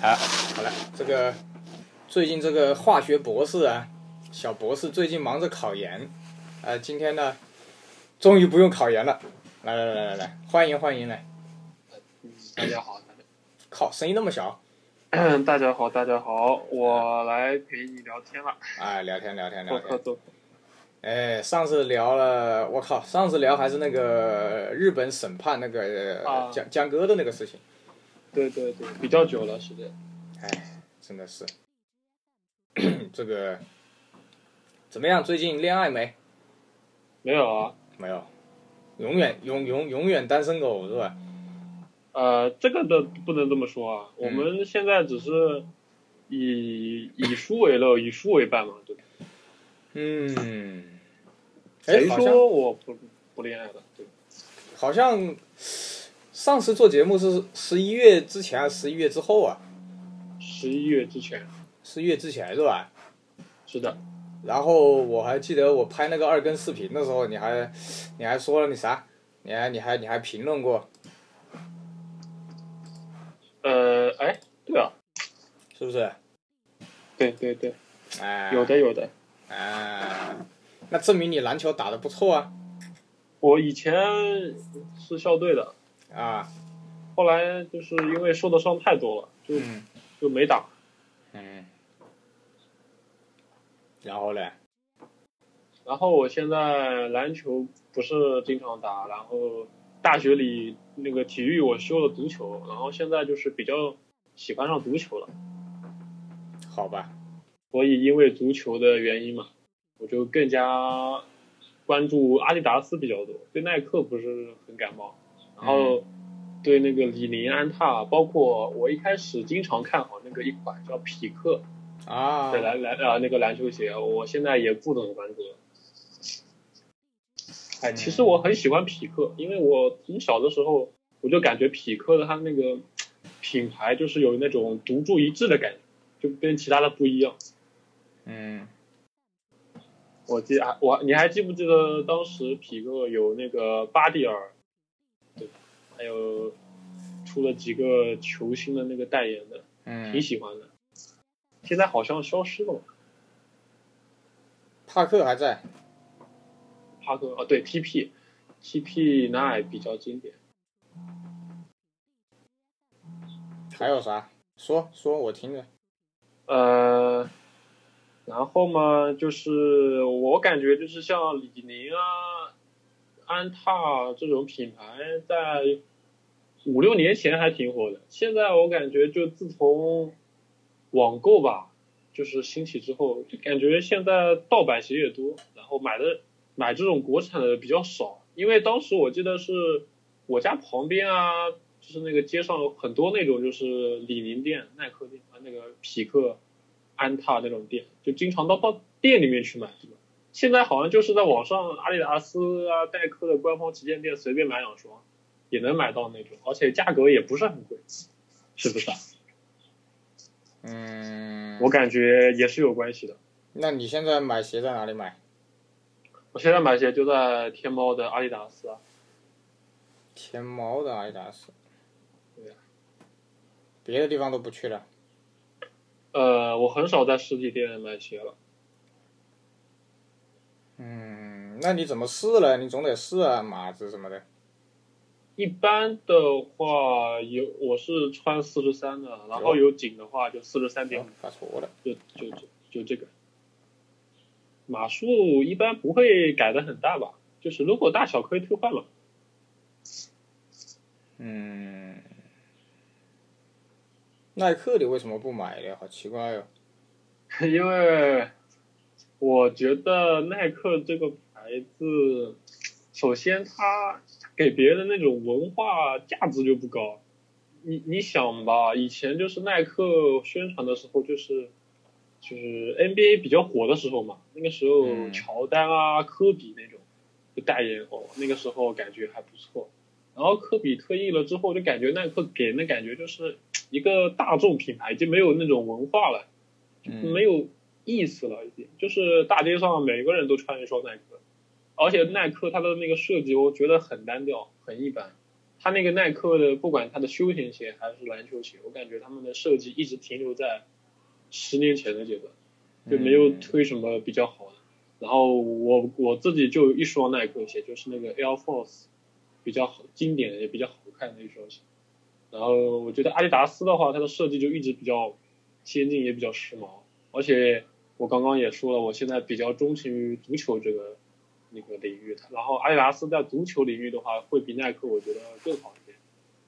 好，好了，这个最近这个化学博士啊，小博士最近忙着考研，呃，今天呢，终于不用考研了。来来来来来，欢迎欢迎来。大家好，靠，声音那么小。大家好，大家好，我来陪你聊天了。哎，聊天聊天聊天。哎，上次聊了，我靠，上次聊还是那个日本审判那个江江歌的那个事情。对对对，比较久了，是的。哎，真的是，这个怎么样？最近恋爱没？没有啊。没有，永远永永永远单身狗是吧？呃，这个的不能这么说啊。我们现在只是以以书为乐，以书为伴嘛，对吧？嗯。谁说我不不恋爱了？对。好像。上次做节目是十一月之前还是十一月之后啊？十一月之前。十一月之前是吧？是的。然后我还记得我拍那个二更视频的时候，你还你还说了你啥？你还你还你还评论过？呃，哎，对啊，是不是？对对对。哎。有的有的。哎，那证明你篮球打的不错啊。我以前是校队的。啊，后来就是因为受的伤太多了，就就没打。嗯。然后嘞？然后我现在篮球不是经常打，然后大学里那个体育我修了足球，然后现在就是比较喜欢上足球了。好吧。所以因为足球的原因嘛，我就更加关注阿迪达斯比较多，对耐克不是很感冒。然后，对那个李宁、安踏，包括我一开始经常看好那个一款叫匹克啊对篮篮啊那个篮球鞋，我现在也不怎么关注了。哎，其实我很喜欢匹克，因为我从小的时候我就感觉匹克的它那个品牌就是有那种独树一帜的感觉，就跟其他的不一样。嗯。我记啊，我你还记不记得当时匹克有那个巴蒂尔？还有出了几个球星的那个代言的，嗯，挺喜欢的。现在好像消失了。帕克还在。帕克哦，对，TP，TP 那比较经典。还有啥？说说，我听着。呃，然后嘛，就是我感觉就是像李宁啊、安踏这种品牌在。五六年前还挺火的，现在我感觉就自从网购吧，就是兴起之后，就感觉现在盗版鞋也多，然后买的买这种国产的比较少。因为当时我记得是我家旁边啊，就是那个街上有很多那种就是李宁店、耐克店啊，那个匹克、安踏那种店，就经常到到店里面去买，对吧？现在好像就是在网上阿迪达斯啊、耐克的官方旗舰店随便买两双。也能买到那种，而且价格也不是很贵，是不是啊？嗯，我感觉也是有关系的。那你现在买鞋在哪里买？我现在买鞋就在天猫的阿迪达斯啊。天猫的阿迪达斯。对呀。别的地方都不去了。呃，我很少在实体店买鞋了。嗯，那你怎么试呢？你总得试啊，码子什么的。一般的话有我是穿四十三的，然后有紧的话就四十三点五。发错了。就就就就这个码数一般不会改的很大吧？就是如果大小可以退换嘛。嗯。耐克你为什么不买呢？好奇怪哟。因为我觉得耐克这个牌子，首先它。给别人的那种文化价值就不高，你你想吧，以前就是耐克宣传的时候，就是就是 NBA 比较火的时候嘛，那个时候乔丹啊、科比那种就代言哦，那个时候感觉还不错。然后科比退役了之后，就感觉耐克给人的感觉就是一个大众品牌，已经没有那种文化了，没有意思了，已经就是大街上每个人都穿一双耐克。而且耐克它的那个设计，我觉得很单调，很一般，它那个耐克的，不管它的休闲鞋还是篮球鞋，我感觉他们的设计一直停留在十年前的阶段，就没有推什么比较好的。然后我我自己就有一双耐克鞋，就是那个 Air Force，比较好经典也比较好看的一双鞋。然后我觉得阿迪达斯的话，它的设计就一直比较先进，也比较时髦。而且我刚刚也说了，我现在比较钟情于足球这个那个领域。然后阿迪达斯在足球领域的话，会比耐克我觉得更好一点。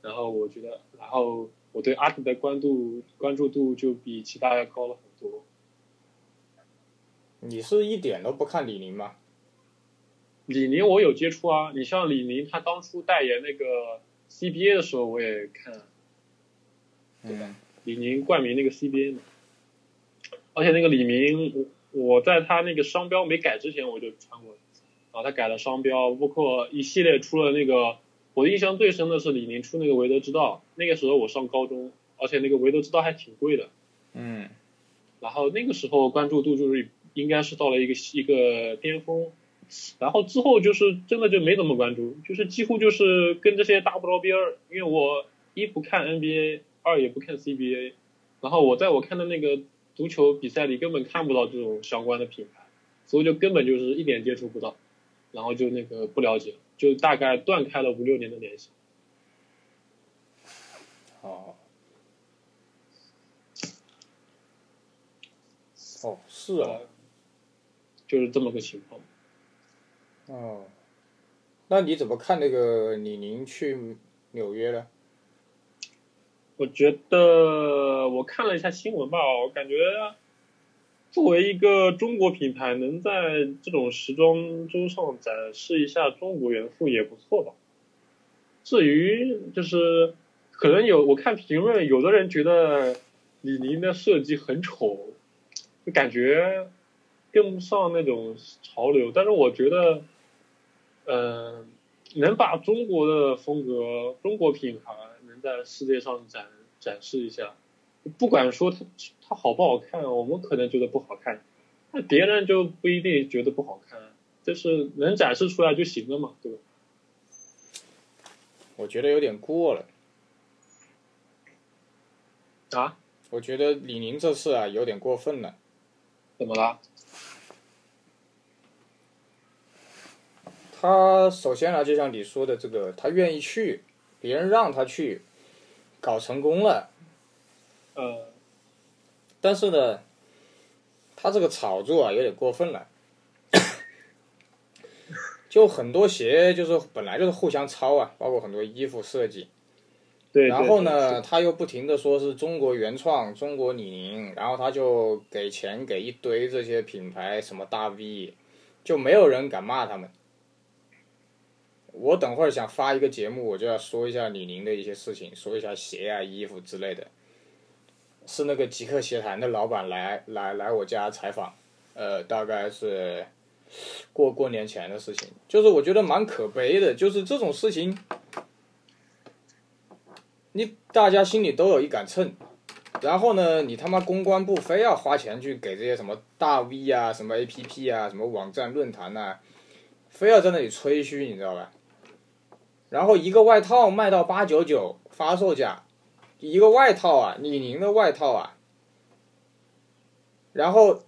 然后我觉得，然后我对阿迪的关注关注度就比其他要高了很多。你是一点都不看李宁吗？李宁我有接触啊，你像李宁他当初代言那个 CBA 的时候我也看，对吧？李宁冠名那个 CBA 嘛，而且那个李宁，我在他那个商标没改之前我就穿过，然后他改了商标，包括一系列出了那个，我印象最深的是李宁出那个韦德之道，那个时候我上高中，而且那个韦德之道还挺贵的，嗯，然后那个时候关注度就是。应该是到了一个一个巅峰，然后之后就是真的就没怎么关注，就是几乎就是跟这些搭不着边儿，因为我一不看 NBA，二也不看 CBA，然后我在我看的那个足球比赛里根本看不到这种相关的品牌，所以就根本就是一点接触不到，然后就那个不了解，就大概断开了五六年的联系。哦。哦，是啊。就是这么个情况。哦，那你怎么看那个李宁去纽约呢？我觉得我看了一下新闻吧，我感觉作为一个中国品牌，能在这种时装周上展示一下中国元素也不错吧。至于就是可能有我看评论，有的人觉得李宁的设计很丑，就感觉。跟不上那种潮流，但是我觉得，嗯，能把中国的风格、中国品牌在世界上展展示一下，不管说它它好不好看，我们可能觉得不好看，那别人就不一定觉得不好看，就是能展示出来就行了嘛，对吧？我觉得有点过了。啊？我觉得李宁这次啊有点过分了。怎么了？他首先呢，就像你说的这个，他愿意去，别人让他去，搞成功了。呃，但是呢，他这个炒作啊有点过分了。就很多鞋就是本来就是互相抄啊，包括很多衣服设计。对。然后呢，他又不停的说是中国原创，中国李宁，然后他就给钱给一堆这些品牌什么大 V，就没有人敢骂他们。我等会儿想发一个节目，我就要说一下李宁的一些事情，说一下鞋啊、衣服之类的。是那个极客鞋坛的老板来来来我家采访，呃，大概是过过年前的事情，就是我觉得蛮可悲的，就是这种事情，你大家心里都有一杆秤，然后呢，你他妈公关部非要花钱去给这些什么大 V 啊、什么 APP 啊、什么网站论坛呐，非要在那里吹嘘，你知道吧？然后一个外套卖到八九九发售价，一个外套啊，李宁的外套啊，然后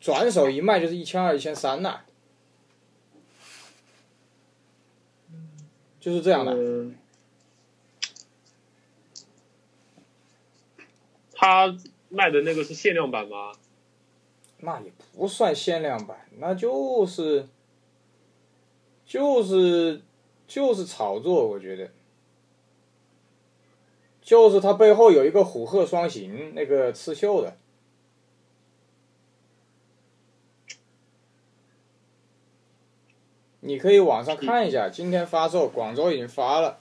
转手一卖就是一千二、一千三呐，就是这样的。他卖的那个是限量版吗？那也不算限量版，那就是，就是。就是炒作，我觉得，就是他背后有一个虎鹤双形那个刺绣的，你可以网上看一下，今天发售，广州已经发了，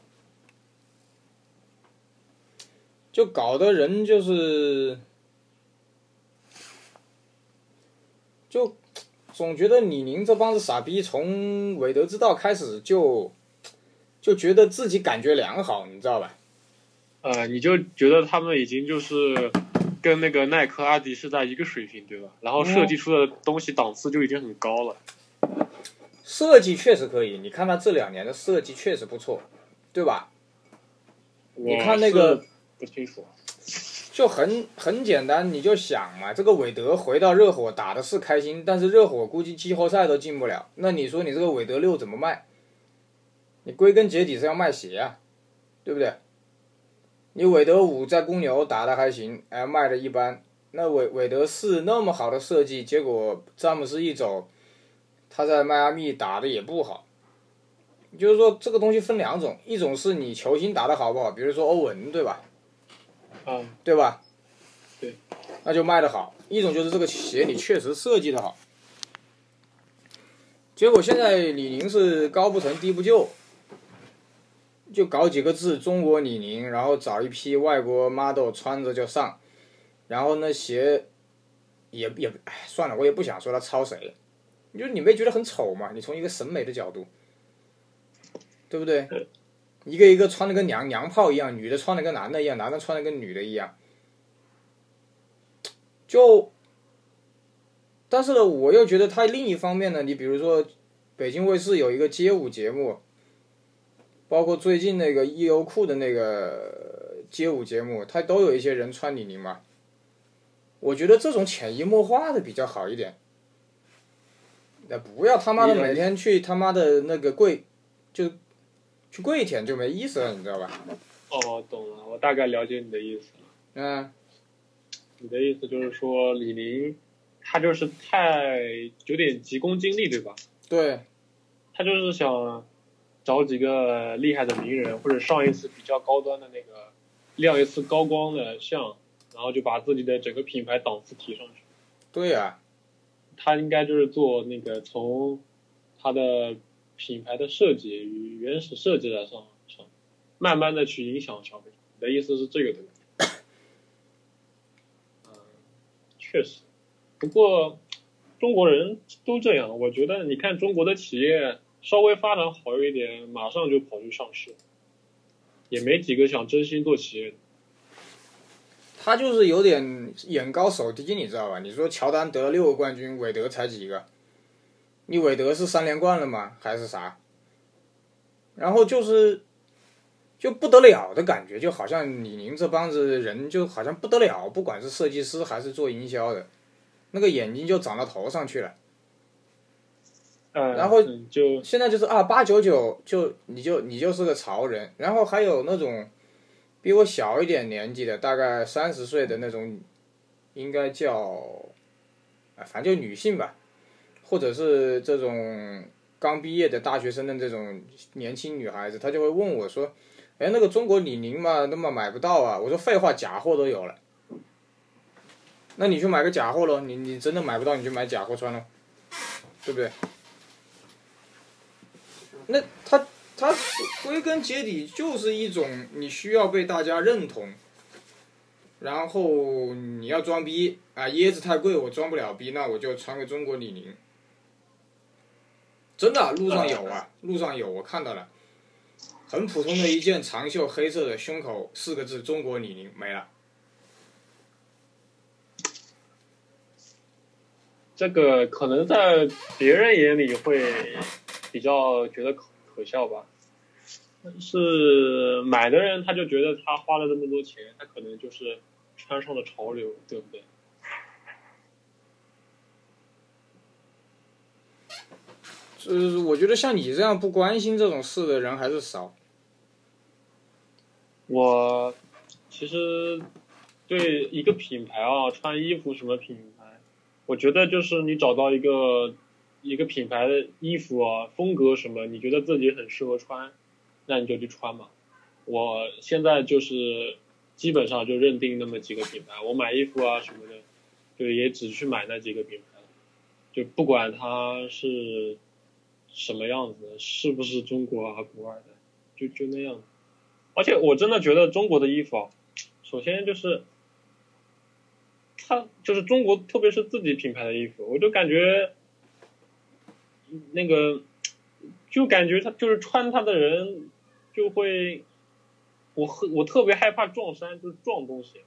就搞得人就是，就总觉得李宁这帮子傻逼从韦德之道开始就。就觉得自己感觉良好，你知道吧？呃，你就觉得他们已经就是跟那个耐克、阿迪是在一个水平，对吧？然后设计出的东西档次就已经很高了。设计确实可以，你看他这两年的设计确实不错，对吧？你看那个不清楚，就很很简单，你就想嘛，这个韦德回到热火打的是开心，但是热火估计季后赛都进不了。那你说你这个韦德六怎么卖？你归根结底是要卖鞋啊，对不对？你韦德五在公牛打的还行，哎，卖的一般。那韦韦德四那么好的设计，结果詹姆斯一走，他在迈阿密打的也不好。就是说，这个东西分两种，一种是你球星打的好不好，比如说欧文，对吧？嗯，对吧？对，那就卖的好。一种就是这个鞋你确实设计的好。结果现在李宁是高不成低不就，就搞几个字“中国李宁”，然后找一批外国 model 穿着就上，然后那鞋也也哎算了，我也不想说他抄谁，就你没觉得很丑吗？你从一个审美的角度。对不对？一个一个穿的跟娘娘炮一样，女的穿的跟男的一样，男的穿的跟女的一样。就，但是呢，我又觉得他另一方面呢，你比如说，北京卫视有一个街舞节目，包括最近那个优酷的那个街舞节目，他都有一些人穿李宁嘛。我觉得这种潜移默化的比较好一点。那不要他妈的每天去他妈的那个跪，就。去跪舔就没意思了，你知道吧？哦，懂了，我大概了解你的意思了。嗯，你的意思就是说李宁，他就是太有点急功近利，对吧？对。他就是想找几个厉害的名人，或者上一次比较高端的那个亮一次高光的相，然后就把自己的整个品牌档次提上去。对呀。他应该就是做那个从他的。品牌的设计与原始设计来上上，慢慢的去影响消费者。你的意思是这个对吧？嗯，确实。不过中国人都这样，我觉得你看中国的企业稍微发展好一点，马上就跑去上市，也没几个想真心做企业的。他就是有点眼高手低，你知道吧？你说乔丹得了六个冠军，韦德才几个？你韦德是三连冠了吗？还是啥？然后就是，就不得了的感觉，就好像李宁这帮子人就好像不得了，不管是设计师还是做营销的，那个眼睛就长到头上去了。然后就现在就是啊，八九九就你就你就是个潮人。然后还有那种比我小一点年纪的，大概三十岁的那种，应该叫啊，反正就女性吧。或者是这种刚毕业的大学生的这种年轻女孩子，她就会问我说：“哎，那个中国李宁嘛，那么买不到啊？”我说：“废话，假货都有了。那你去买个假货喽，你你真的买不到，你就买假货穿喽，对不对？那它它归根结底就是一种你需要被大家认同，然后你要装逼啊，椰子太贵，我装不了逼，那我就穿个中国李宁。”真的，路上有啊，路上有，我看到了，很普通的一件长袖黑色的，胸口四个字“中国李宁”没了。这个可能在别人眼里会比较觉得可可笑吧，但是买的人他就觉得他花了这么多钱，他可能就是穿上了潮流，对不对？呃，我觉得像你这样不关心这种事的人还是少。我其实对一个品牌啊，穿衣服什么品牌，我觉得就是你找到一个一个品牌的衣服啊，风格什么，你觉得自己很适合穿，那你就去穿嘛。我现在就是基本上就认定那么几个品牌，我买衣服啊什么的，就也只去买那几个品牌，就不管它是。什么样子？是不是中国啊？国外的？就就那样。而且我真的觉得中国的衣服啊，首先就是，它就是中国，特别是自己品牌的衣服，我就感觉，那个，就感觉他就是穿它的人就会，我很我特别害怕撞衫，就是撞东西，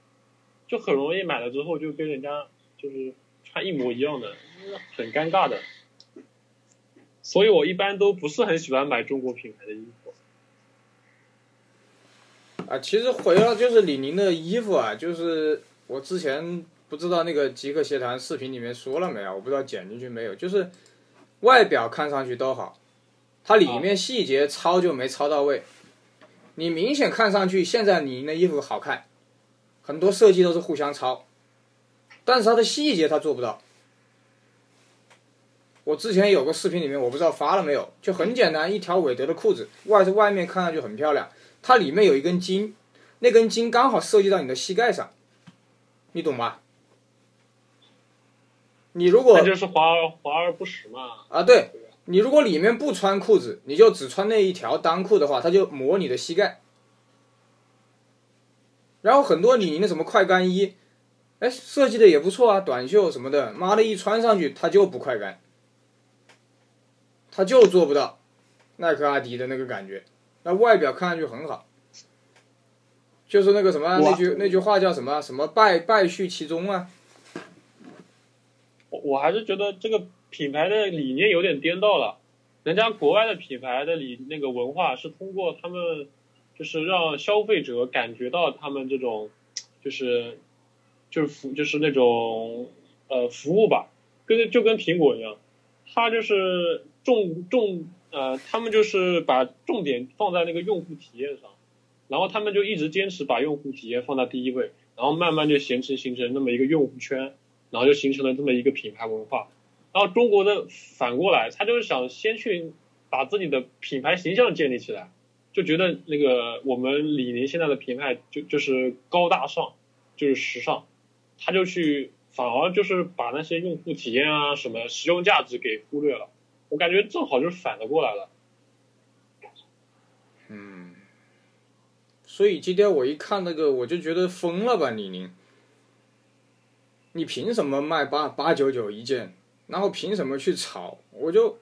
就很容易买了之后就跟人家就是穿一模一样的，很尴尬的。所以我一般都不是很喜欢买中国品牌的衣服。啊，其实回到就是李宁的衣服啊，就是我之前不知道那个极客协谈视频里面说了没有，我不知道剪进去没有，就是外表看上去都好，它里面细节抄就没抄到位。你明显看上去现在李宁的衣服好看，很多设计都是互相抄，但是它的细节它做不到。我之前有个视频里面，我不知道发了没有，就很简单，一条韦德的裤子，外外面看上去很漂亮，它里面有一根筋，那根筋刚好设计到你的膝盖上，你懂吗？你如果那就是华而华而不实嘛。啊，对你如果里面不穿裤子，你就只穿那一条裆裤的话，它就磨你的膝盖。然后很多李宁的什么快干衣，哎，设计的也不错啊，短袖什么的，妈的一穿上去它就不快干，它就做不到耐克、阿迪的那个感觉。那外表看上去很好，就是那个什么那句那句话叫什么什么败败絮其中啊。我还是觉得这个品牌的理念有点颠倒了。人家国外的品牌的理那个文化是通过他们，就是让消费者感觉到他们这种，就是，就是服就是那种呃服务吧，跟就跟苹果一样，它就是重重呃，他们就是把重点放在那个用户体验上，然后他们就一直坚持把用户体验放在第一位，然后慢慢就形成形成那么一个用户圈。然后就形成了这么一个品牌文化，然后中国的反过来，他就是想先去把自己的品牌形象建立起来，就觉得那个我们李宁现在的品牌就就是高大上，就是时尚，他就去反而就是把那些用户体验啊什么实用价值给忽略了，我感觉正好就是反的过来了。嗯，所以今天我一看那个，我就觉得疯了吧，李宁。你凭什么卖八八九九一件？然后凭什么去炒？我就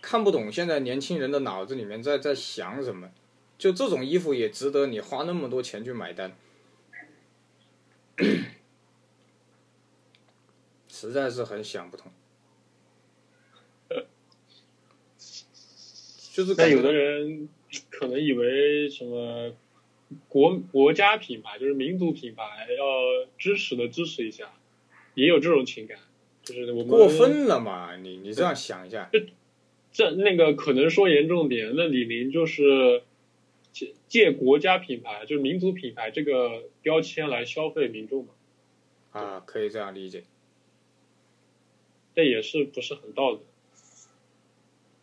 看不懂现在年轻人的脑子里面在在想什么。就这种衣服也值得你花那么多钱去买单，实在是很想不通。就是但有的人可能以为什么国国家品牌就是民族品牌要支持的支持一下，也有这种情感，就是我们过分了嘛？你你这样想一下，这那个可能说严重点，那李宁就是借借国家品牌就是民族品牌这个标签来消费民众嘛，啊，可以这样理解。这也是不是很道德。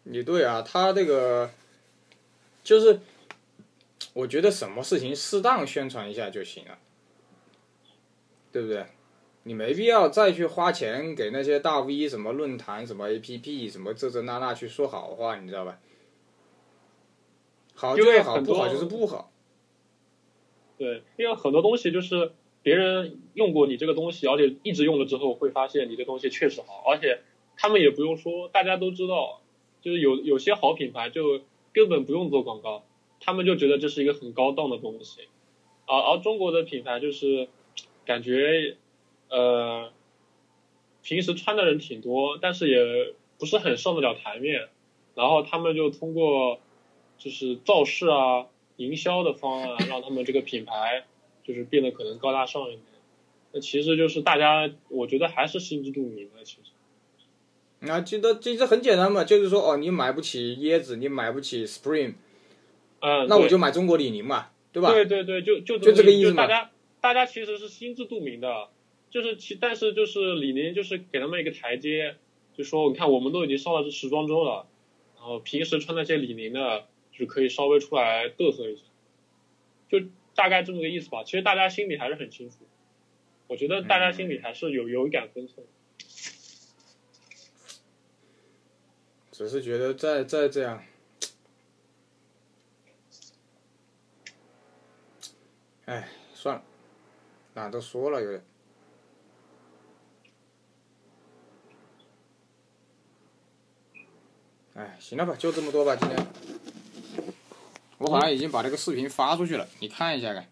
你对啊，他这个就是，我觉得什么事情适当宣传一下就行了，对不对？你没必要再去花钱给那些大 V 什么论坛、什么 APP、什么这这那那去说好话，你知道吧？好就是好，不好就是不好。对，因为很多东西就是别人用过你这个东西，而且一直用了之后，会发现你这东西确实好，而且他们也不用说，大家都知道，就是有有些好品牌就根本不用做广告，他们就觉得这是一个很高档的东西，而而中国的品牌就是感觉呃平时穿的人挺多，但是也不是很上得了台面，然后他们就通过就是造势啊。营销的方案，让他们这个品牌就是变得可能高大上一点。那其实就是大家，我觉得还是心知肚明的。其实，啊，记得其实很简单嘛，就是说哦，你买不起椰子，你买不起 Spring，嗯，那我就买中国李宁嘛，对吧？对对对，就就就这个意思嘛就大家大家其实是心知肚明的，就是其但是就是李宁就是给他们一个台阶，就说你看我们都已经上了这时装周了，然后平时穿那些李宁的，就是可以稍微出来嘚瑟一下，就大概这么个意思吧。其实大家心里还是很清楚，我觉得大家心里还是有有一杆分寸。只是觉得再再这样，哎，算了，懒得说了有点。哎，行了吧，就这么多吧，今天。我好像已经把这个视频发出去了，你看一下看。